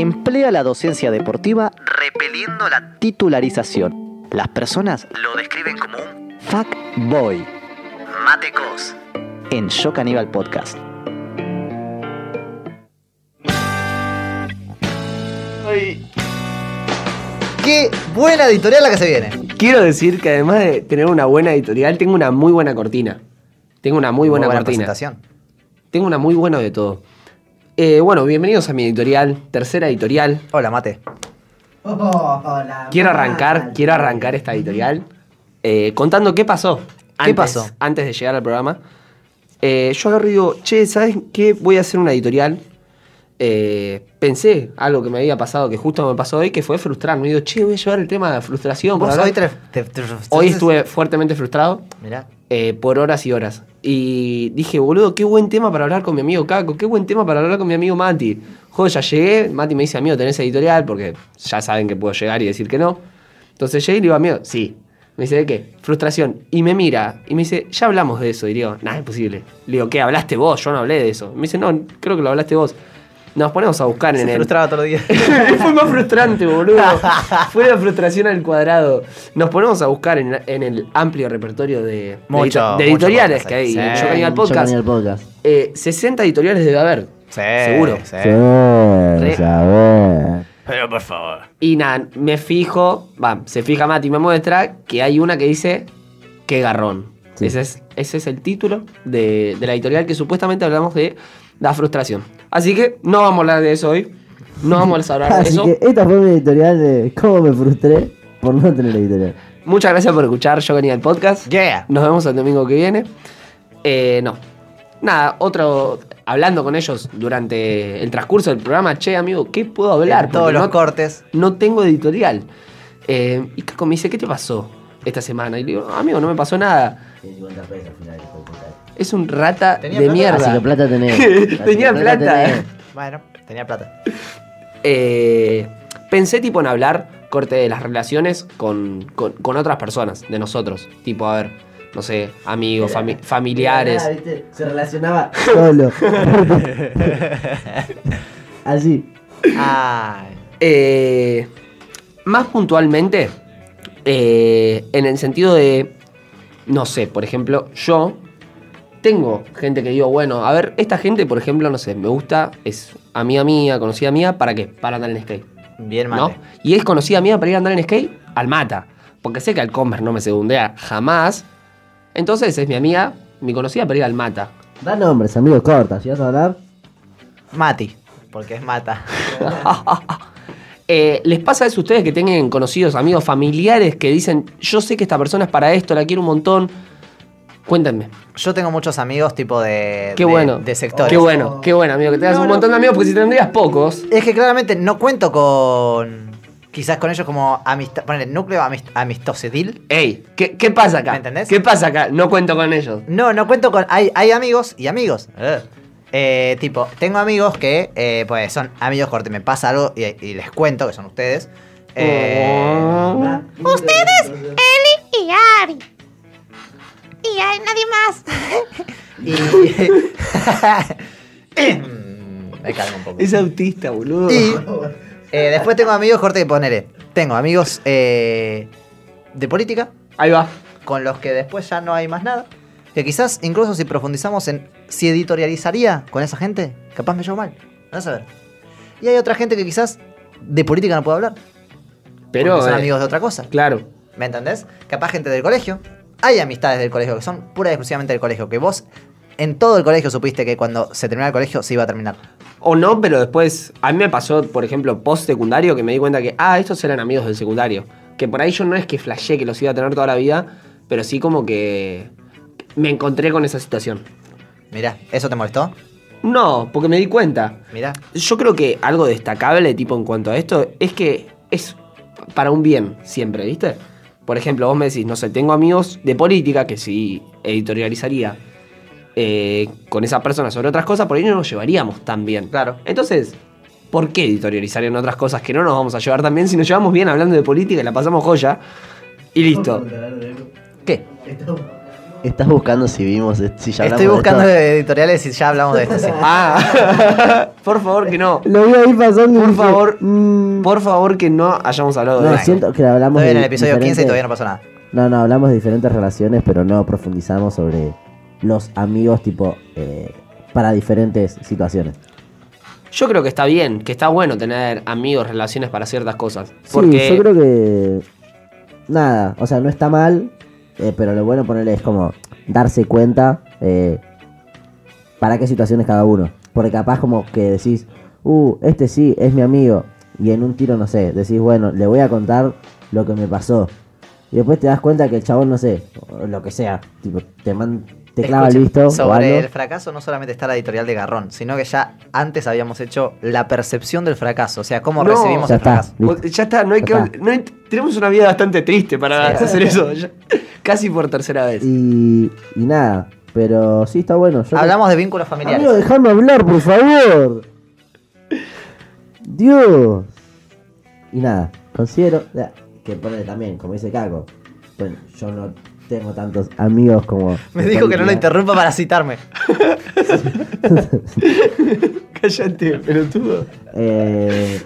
emplea la docencia deportiva repeliendo la titularización. Las personas lo describen como un fuckboy. Matecos. En Yo Caníbal Podcast. Qué buena editorial la que se viene. Quiero decir que además de tener una buena editorial, tengo una muy buena cortina. Tengo una muy buena, cortina. presentación. Tengo una muy buena de todo. Eh, bueno, bienvenidos a mi editorial, tercera editorial. Hola, Mate. Quiero arrancar, quiero arrancar esta editorial eh, contando qué pasó. ¿Qué antes- pasó? Antes de llegar al programa. Eh, yo agarro y digo, che, ¿sabes qué? Voy a hacer una editorial. Eh, pensé algo que me había pasado, que justo me pasó hoy, que fue frustrarme. Digo, che, voy a llevar el tema de la frustración. Vos para hoy hablar". te, te- te- Hoy estuve fuertemente frustrado. Mirá. eh, por horas y horas. Y dije, boludo, qué buen tema para hablar con mi amigo Caco, qué buen tema para hablar con mi amigo Mati. Joder, ya llegué, Mati me dice, amigo, ¿tenés editorial? Porque ya saben que puedo llegar y decir que no. Entonces llegué y le digo, amigo, sí. Me dice, ¿de qué? Frustración. Y me mira y me dice, ya hablamos de eso. Y digo, nada, imposible. Le digo, ¿qué? ¿Hablaste vos? Yo no hablé de eso. Me dice, no, creo que lo hablaste vos. Nos ponemos a buscar en Se el... frustraba todos los días. Fue más frustrante, boludo. Fue la frustración al cuadrado. Nos ponemos a buscar en, en el amplio repertorio de, de Mucho, edito- de mucho editoriales podcast que hay. Sí. en Yo Caníbal Yo Podcast. Caníbal Podcast. Eh, 60 editoriales debe haber. Sí, Seguro. sí. Sí, saber. Pero por favor. Y nada, me fijo, va, se fija Mati y me muestra que hay una que dice qué garrón. Sí. Ese, es, ese es el título de, de la editorial que supuestamente hablamos de la frustración. Así que no vamos a hablar de eso hoy. No vamos a hablar de Así eso. que esta fue mi editorial de cómo me frustré por no tener editorial. Muchas gracias por escuchar Yo Venía el podcast. Yeah. Nos vemos el domingo que viene. Eh, no. Nada, otro. Hablando con ellos durante el transcurso del programa, che, amigo, ¿qué puedo hablar? En todos Porque los no, cortes. no tengo editorial. Eh, y Caco me dice, ¿qué te pasó esta semana? Y le digo, amigo, no me pasó nada. Es un rata ¿Tenía de plata? mierda. Así que plata tenés. Así Tenía que plata. tenés. Bueno, tenía plata. Eh, pensé tipo en hablar corte de las relaciones con, con- con otras personas, de nosotros. Tipo, a ver, no sé, amigos, fami- familiares. ¿viste? Se relacionaba solo. Así. Ay. Eh, más puntualmente, eh, en el sentido de, no sé, por ejemplo, yo tengo gente que digo, bueno, a ver, esta gente, por ejemplo, no sé, me gusta, es amiga mía, conocida mía, ¿para qué? Para andar en skate. Bien, ¿no? Mate. Y es conocida mía para ir a andar en skate al mata. Porque sé que al Converse no me segundea jamás. Entonces es mi amiga, mi conocida para ir al mata. Da nombres, amigos, corta. Si vas a hablar, Mati. Porque es mata. Eh, ¿Les pasa eso a ustedes que tienen conocidos, amigos, familiares que dicen, yo sé que esta persona es para esto, la quiero un montón? Cuéntenme. Yo tengo muchos amigos tipo de. Qué de- bueno. De sectores. Qué bueno, qué bueno, amigo, que tengas No, un no. montón de amigos, porque si tendrías pocos. Es que claramente no cuento con. Quizás con ellos como amistad. Poner núcleo amist amistosedil. Ey, ¿qué, qué pasa acá? ¿Me entendés? ¿Qué pasa acá? No cuento con ellos. No, no cuento con. Hay, hay amigos y amigos. Eh, tipo, tengo amigos que eh, pues son amigos corte, me pasa algo y, y les cuento que son ustedes. Eh, Ustedes, Eli y Ari. Y hay nadie más. y. Mm, me calmo un poco. Es autista, boludo. Y eh, después tengo amigos corte que poneré. Tengo amigos eh, de política, Ahí va. con los que después ya no hay más nada. Que quizás incluso si profundizamos en si editorializaría con esa gente, capaz me llevo mal. Vas a ver. Y hay otra gente que quizás de política no puedo hablar. Pero. son eh, amigos de otra cosa. Claro. ¿Me entendés? Capaz gente del colegio. Hay amistades del colegio que son pura y exclusivamente del colegio. Que vos en todo el colegio supiste que cuando se terminaba el colegio se iba a terminar. O no, pero después. A mí me pasó, por ejemplo, post secundario, que me di cuenta que, ah, estos eran amigos del secundario. Que por ahí yo no es que flashé que los iba a tener toda la vida, pero sí como que. Me encontré con esa situación. Mirá, ¿eso te molestó? No, porque me di cuenta. Mirá. Yo creo que algo destacable, tipo, en cuanto a esto, es que es para un bien siempre, ¿viste? Por ejemplo, vos me decís, no sé, tengo amigos de política que si editorializaría eh, con esa persona sobre otras cosas, por ahí no nos llevaríamos tan bien. Claro. Entonces, ¿por qué editorializar en otras cosas que no nos vamos a llevar tan bien si nos llevamos bien hablando de política y la pasamos joya? Y listo. ¿Qué? Estás buscando si vimos, si ya hablamos Estoy de buscando editoriales y ya hablamos de esto. sí. Ah, por favor que no. Lo vi ahí pasando Por favor, mm, Por favor que no hayamos hablado de No, eso. siento que hablamos Estoy en de el episodio 15 y todavía no pasó nada. No, no, hablamos de diferentes relaciones, pero no profundizamos sobre los amigos tipo eh, para diferentes situaciones. Yo creo que está bien, que está bueno tener amigos, relaciones para ciertas cosas. Sí, Porque yo creo que nada, o sea, no está mal, eh, pero lo bueno ponerle es como darse cuenta eh, para qué situaciones cada uno. Porque capaz como que decís, uh, este sí, es mi amigo. Y en un tiro, no sé, decís, bueno, le voy a contar lo que me pasó. Y después te das cuenta que el chabón, no sé, o lo que sea, tipo, te, man- te clava el visto o Sobre algo. el fracaso no solamente está la editorial de Garrón, sino que ya antes habíamos hecho la percepción del fracaso, o sea, cómo No, recibimos el está. fracaso. Listo. ya está, no hay Ya que. está. no hay- tenemos una vida bastante triste para Sí. hacer eso. ya- casi por tercera vez. Y, y nada, pero sí está bueno. Yo Hablamos de vínculos familiares. Amigo, déjame hablar, por favor. Dios. Y nada, considero que pone también, como dice Caco, bueno, yo no tengo tantos amigos como... Me dijo que no lo interrumpa para citarme. Cállate, pelotudo. Eh,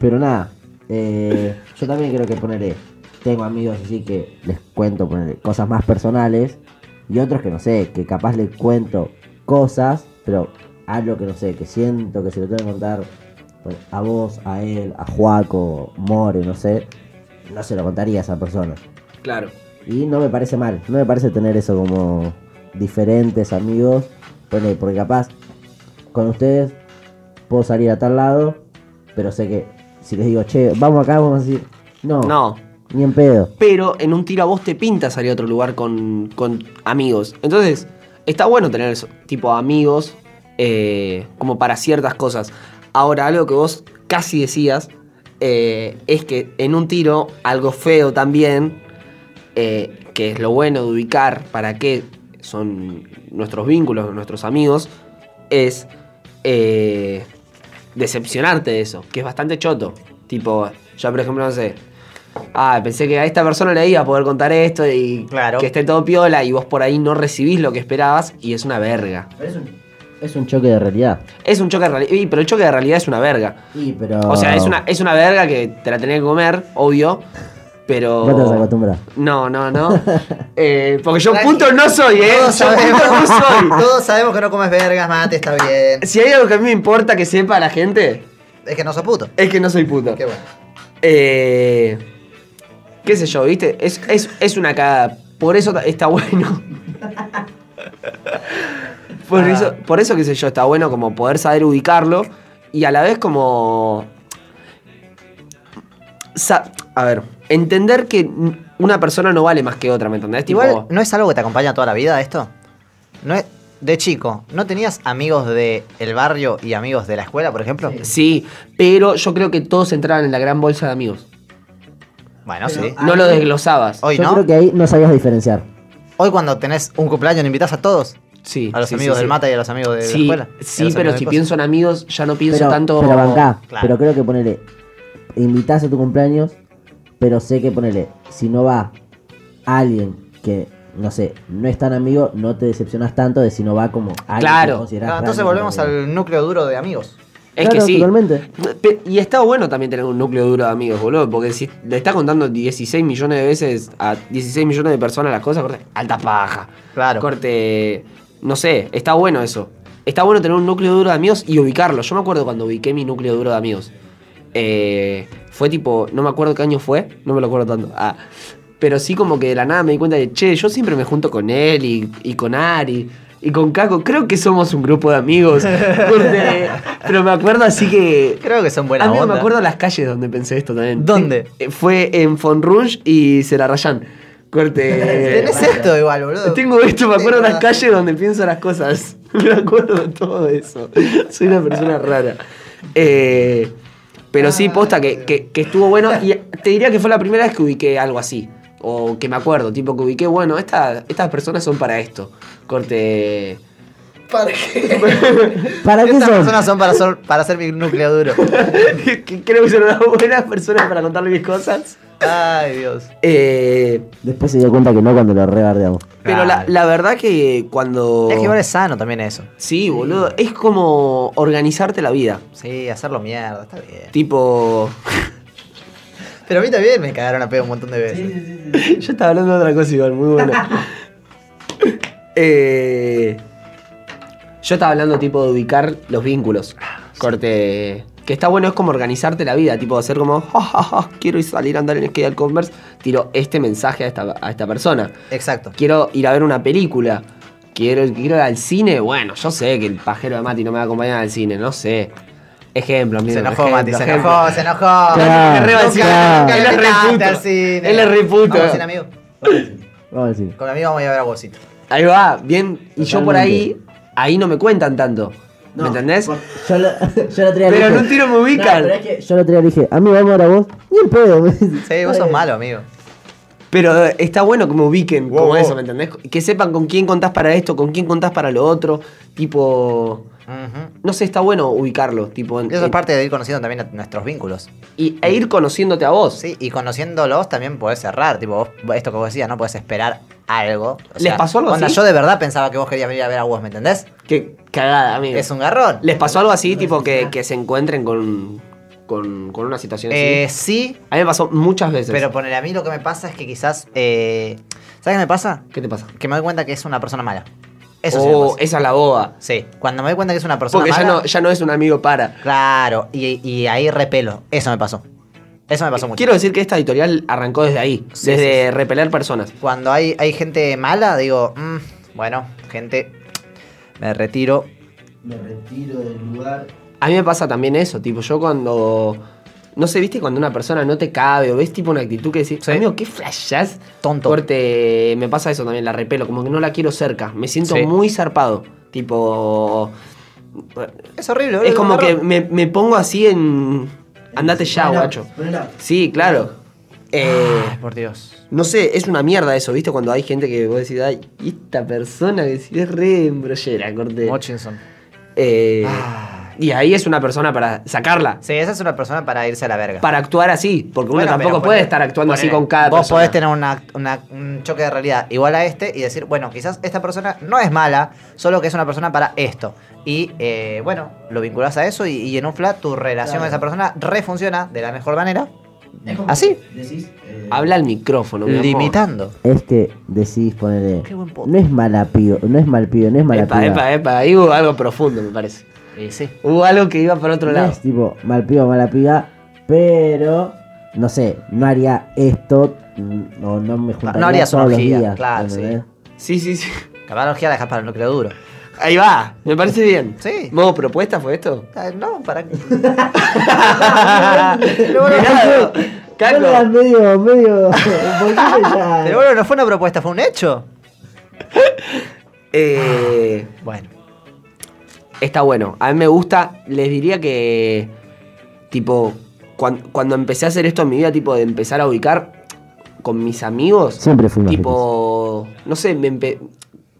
pero nada, eh, yo también creo que ponerle, tengo amigos así que les cuento ponerle, cosas más personales y otros que no sé, que capaz les cuento cosas, pero algo que no sé, que siento que se lo tengo que contar pues, a vos, a él, a Juaco, More, no sé, no se lo contaría a esa persona. Claro. Y no me parece mal, no me parece tener eso como diferentes amigos, porque capaz con ustedes puedo salir a tal lado, pero sé que si les digo, che, vamos acá, vamos a decir, no, No. Ni en pedo. Pero en un tiro a vos te pinta salir a otro lugar con, con amigos. Entonces, está bueno tener eso, tipo amigos eh, como para ciertas cosas. Ahora, algo que vos casi decías eh, es que en un tiro, algo feo también, eh, que es lo bueno de ubicar para qué son nuestros vínculos, nuestros amigos, es decepcionarte de eso, que es bastante choto. Tipo, yo por ejemplo, no sé, ah, pensé que a esta persona le iba a poder contar esto y Claro. que esté todo piola y vos por ahí no recibís lo que esperabas y es una verga. Es un, es un choque de realidad. Es un choque de realidad, pero el choque de realidad es una verga. Sí, pero... O sea, es una, es una verga que te la tenés que comer, obvio, pero... Vos te vas a acostumbrar. No, no, no. Eh, porque yo punto no soy, ¿eh? Todos Yo sabemos, punto no soy. todos sabemos que no comes vergas, mate, está bien. Si hay algo que a mí me importa que sepa la gente, Es que no sos puto. es que no soy puto. Qué bueno. Eh, qué sé yo, ¿viste? Es, es, es una cagada. Por eso está bueno. por, Ah. eso, por eso, qué sé yo, está bueno como poder saber ubicarlo y a la vez como... sa- a ver, entender que una persona no vale más que otra, ¿me entendés? Tipo, Igual, ¿no es algo que te acompaña toda la vida esto? No es, de chico, ¿no tenías amigos del el barrio y amigos de la escuela, por ejemplo? Sí, pero yo creo que todos entraban en la gran bolsa de amigos. Bueno, sí. No lo desglosabas. Hoy Yo no. creo que ahí no sabías diferenciar. Hoy cuando tenés un cumpleaños, ¿no invitas a todos? Sí. A los sí, amigos sí, del sí. mata y a los amigos de la escuela. Sí pero si pienso en amigos, ya no pienso Pero, tanto. pero bancá, Claro. pero creo que ponele, invitás a tu cumpleaños, pero sé que ponele, si no va alguien que, no sé, no es tan amigo, no te decepcionas tanto de si no va como alguien Claro. que Claro, entonces realmente volvemos al núcleo duro de amigos. Es Claro, que sí. totalmente. Y está bueno también tener un núcleo duro de amigos, boludo. Porque si le estás contando 16 millones de veces a 16 millones de personas las cosas, corte, alta paja. Claro. Corte. No sé, está bueno eso. Está bueno tener un núcleo duro de amigos y ubicarlo. Yo me acuerdo cuando ubiqué mi núcleo duro de amigos. Eh, fue tipo, no me acuerdo qué año fue, no me lo acuerdo tanto. Ah, pero sí como que de la nada me di cuenta de, che, yo siempre me junto con él y, y con Ari y con Caco. Creo que somos un grupo de amigos. Pero me acuerdo así que... Creo que son buena A mí onda. me acuerdo las calles donde pensé esto también. ¿Dónde? Eh, Fue en Fonrouge y Celarrayán. Corte. Tenés esto igual, boludo. Tengo esto, me acuerdo de las calles donde pienso las cosas. Me acuerdo de todo eso. Soy una persona rara. Eh, pero sí, posta que, que- que estuvo bueno. Y te diría que fue la primera vez que ubiqué algo así. O que me acuerdo, tipo que ubiqué, bueno, esta- estas personas son para esto. Corte. ¿Para qué? ¿Para qué Estas son? personas son para, ser- para ser mi núcleo duro. que creo que son unas buenas personas para contarle mis cosas. Ay, Dios. Eh, Después se dio cuenta que no cuando lo rebardeamos. pero la, Claro. la verdad que cuando... Es que igual es sano también eso. Sí, boludo. Es como organizarte la vida. Sí, hacerlo mierda, está bien. Tipo... Pero a mí también me cagaron a pedo un montón de veces. Yo estaba hablando de otra cosa igual, muy bueno. Eh, yo estaba hablando tipo de ubicar los vínculos. Corte. Que está bueno, es como organizarte la vida, tipo hacer como, "Ja, ja, ja, quiero ir salir a andar en skate al Converse, tiro este mensaje a esta, a esta persona. Exacto. Quiero ir a ver una película, quiero, quiero ir al cine, bueno, yo sé que el pajero de Mati no me va a acompañar al cine, no sé. Ejemplo, amigo, Se enojó, ejemplo, Mati, se ejemplo. enojó, se enojó. Claro, vacío. claro. Él es re invitaste puto. al cine. Él es re puto. Vamos cine, amigo. Vamos a decir. Con mi amigo vamos a ir a ver a Bolsito. Ahí va, bien. Y yo por ahí, Totalmente. ahí no me cuentan tanto. ¿Me entendés? Yo lo, yo lo Pero no tiro me ubican. pero es que yo lo tenía dije, amigo, vamos ahora vos. Ni el pedo. Sí, vos sos malo, amigo. Pero está bueno que me ubiquen Wow, como wow. eso, ¿me entendés? Que sepan con quién contás para esto, con quién contás para lo otro. Tipo. No sé, está bueno ubicarlo. Tipo, en- eso es en- parte de ir conociendo también a nuestros vínculos. y, e ir conociéndote a vos. Sí, y conociéndolos también podés cerrar. Tipo, vos, esto que vos decías, no podés esperar algo. O ¿Les pasó algo así? Yo de verdad pensaba que vos querías venir a ver a vos, ¿me entendés? Qué cagada, amigo. Es un garrón. ¿Les pasó algo así, tipo que, que se encuentren con, con, con una situación así? Eh, sí, A mí me pasó muchas veces. pero poner a mí lo que me pasa es que quizás. eh, ¿Sabes qué me pasa? ¿Qué te pasa? Que me doy cuenta que es una persona mala. Eso sí. oh, pasa. esa es la boba. Sí, cuando me doy cuenta que es una persona Porque ya mala. no, ya no es un amigo para. Claro, y, y ahí repelo. Eso me pasó. Eso me pasó mucho. Quiero decir que esta editorial arrancó desde ahí, Sí, desde sí, sí. repeler personas. Cuando hay, hay gente mala, digo, "Mm, bueno, gente, me retiro. Me retiro del lugar. A mí me pasa también eso, tipo, yo cuando. No sé, viste, cuando una persona no te cabe o ves tipo una actitud que decís, Sí. amigo, ¿qué flashás? Tonto. Corte, me pasa eso también, la repelo, como que no la quiero cerca. Me siento Sí. muy zarpado. Tipo. Es horrible, Es como que me, me pongo así en. Andate ya, guacho. Sí, claro. Eh, Ay, por Dios. no sé, es una mierda eso, ¿viste? Cuando hay gente que vos decís, ay, esta persona que si es re embrollera, corte. Mochinson. Eh, Ay. Y ahí es una persona para sacarla. Sí, esa es una persona para irse a la verga. Para actuar así, porque Bueno, uno tampoco puede estar actuando así con cada Vos persona. podés tener una- una- un choque de realidad igual a este y decir, bueno, quizás esta persona no es mala, solo que es una persona para esto. Y eh, bueno, lo vinculás a eso y, y en un flat tu relación Claro. con esa persona refunciona de la mejor manera. ¿Así? Decís, eh, Habla al micrófono. Limitando. Es que decís ponerle. Qué buen podcast. No es mala pido, no es mal pido, no es mala Epa, piba. epa, epa, ahí hubo algo profundo, me parece. Sí. Hubo algo que iba para otro No lado. es tipo mal piba, mala piba, pero no sé, no haría esto mm, o no me juntaría no harías una todos los días. claro, ¿entendés? Sí, sí, sí. Capaz la orgía la dejas para el núcleo duro. Ahí va, me parece bien. Sí. ¿Modo propuesta fue esto? Ah, No, para qué. Mirá, Caco. medio, medio. Pero bueno, no fue una propuesta, fue un hecho. Eh, Bueno. Está bueno. A mí me gusta. Les diría que. Tipo. cuan- Cuando, empecé a hacer esto en mi vida, tipo de empezar a ubicar con mis amigos. Siempre fuimos Tipo. No sé, me, empe-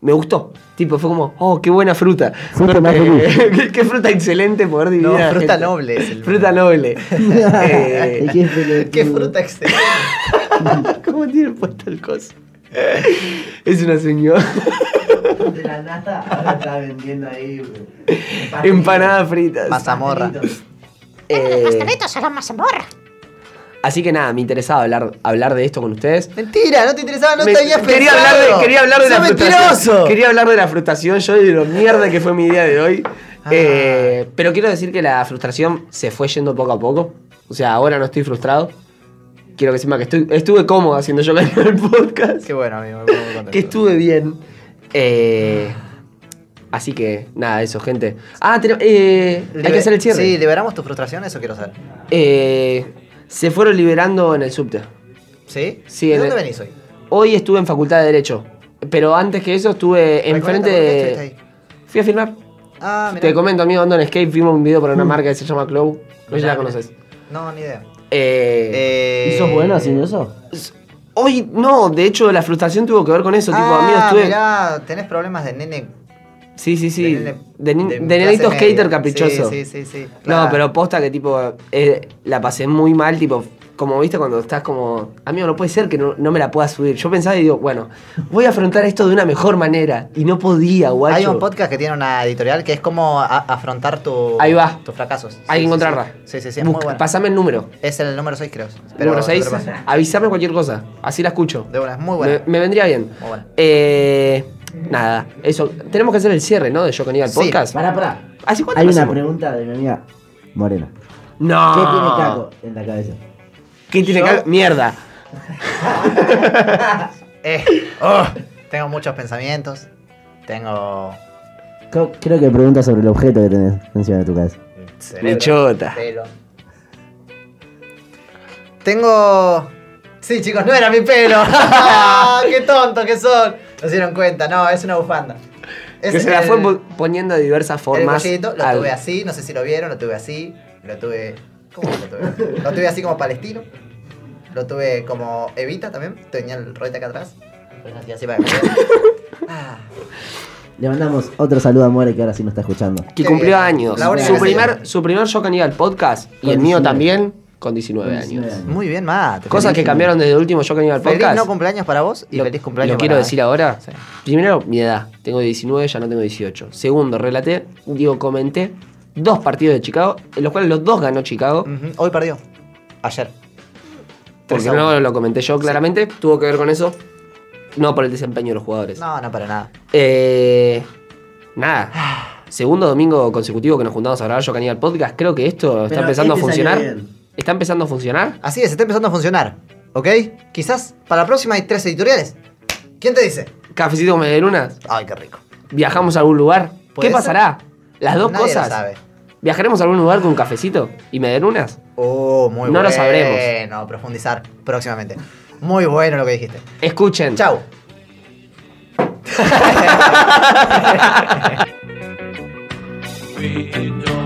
me gustó. Tipo, fue como, oh, qué buena fruta. Fuiste más qué, qué fruta excelente poder dividir. No, fruta gente. noble es el- Fruta noble. Eh. Qué fruta excelente. ¿Cómo tiene puesto el coso? Es una señora. De la nata, ahora está vendiendo ahí. Empanadas fritas. Mazamorra. Eh, Pastelitos a la mazamorra. así que nada, me interesaba hablar, hablar de esto con ustedes. Mentira, no te interesaba, no Me- te habías quería pensado. hablar de, quería hablar de la ¡Sos frustración. mentiroso! Quería hablar de la frustración, yo y de lo mierda que fue mi día de hoy. Ah. Eh, pero quiero decir que la frustración se fue yendo poco a poco. O sea, ahora no estoy frustrado. Quiero que sepa que estoy, estuve cómodo haciendo yo el podcast. Qué bueno, amigo, me pongo muy contento. que estuve bien. Eh, así que, nada, eso, gente. Ah, tenemos- eh, hay que hacer el cierre. Sí, ¿liberamos tu frustración? Eso quiero saber. Eh, se fueron liberando en el subte. ¿Sí? Sí, ¿De dónde el- venís hoy? Hoy estuve en Facultad de Derecho. Pero antes que eso estuve enfrente Reconecta, ¿por qué estuviste de. ahí? Fui a filmar. Ah, mira. Te comento, amigo, ando en Escape. Vimos un video para una marca que se llama Clow. No sé si la conoces. No, ni idea. Eh, Eh, ¿Y sos bueno haciendo eso? Hoy, no, de hecho, la frustración tuvo que ver con eso. tipo, amigo, Ah, estuve. mirá, tenés problemas de nene. Sí, sí, sí. de, nene- De, de de nenito media. skater caprichoso. Sí, sí, sí. sí, No, pero posta que tipo, eh, la pasé muy mal, tipo, como viste cuando estás como, amigo, no puede ser que no, no me la pueda subir. Yo pensaba y digo, bueno, voy a afrontar esto de una mejor manera. Y no podía, guacho. Hay un podcast que tiene una editorial que es como a- afrontar tu, Ahí va. tus fracasos. Hay Sí, que encontrarla. Sí, sí, sí, sí, es muy Busca- buena. Pasame el número. Es el número 6, creo. número 6. pero pasa. Avísame cualquier cosa. Así la escucho. De buena, es muy buena. Me, me vendría bien. Muy buena. Eh, nada, eso. Tenemos que hacer el cierre, ¿no? De Yo con el Sí. podcast. Pará, pará. ¿Hace cuánto Hay una hacemos? pregunta de mi amiga Morena. No. ¿Qué tiene Caco en la cabeza? ¿Qué tiene Yo- que Mierda. Eh, oh, tengo muchos pensamientos. Tengo. Co- Creo que pregunta sobre el objeto que tenés encima de tu cerebro. Pelo. Tengo. Sí, chicos, no era mi pelo. ¡Qué tonto que son! No se dieron cuenta, no, es una bufanda. Es que se la el- fue po- poniendo de diversas El formas. lo al- tuve así, no sé si lo vieron, lo tuve así, lo tuve. ¿Cómo lo tuve? Lo tuve así como palestino. Lo tuve como Evita también. Tenía el rolete acá atrás. Pues así, así para que me vean. Ah, Le mandamos otro saludo a More que ahora sí nos está escuchando. Que Qué cumplió años. La Su primer, su primer Yo Caníbal podcast y el mío 19. también con 19 Con años. 19 años. Muy bien, Mate. Cosas que Feliz- cambiaron desde el último Yo Caníbal Feliz podcast. no cumpleaños para vos y lo, feliz cumpleaños lo quiero para- decir ahora. Sí. Primero, mi edad. Tengo 19, ya no tengo 18. Segundo, relaté, digo, comenté dos partidos de Chicago, en los cuales los dos ganó Chicago. Hoy perdió. Ayer. Porque 3 a no 1. lo comenté yo claramente. Tuvo que ver con eso. No por el desempeño de los jugadores. No, no para nada. Eh, nada. Segundo domingo consecutivo que nos juntamos a grabar Yo Caníbal Podcast. Creo que esto está empezando este a funcionar. salió bien. Está empezando a funcionar. Así es, está empezando a funcionar. ¿Ok? Quizás para la próxima hay tres editoriales. ¿Quién te dice? Cafecito con medialunas. Ay, qué rico. Viajamos a algún lugar. ¿Puede ¿Qué ser? pasará? Las dos Nadie lo cosas. sabe. ¿Viajaremos a algún lugar con un cafecito y medialunas? Oh, muy No bueno. lo sabremos. No, profundizar próximamente. Muy bueno lo que dijiste. Escuchen. Chau. We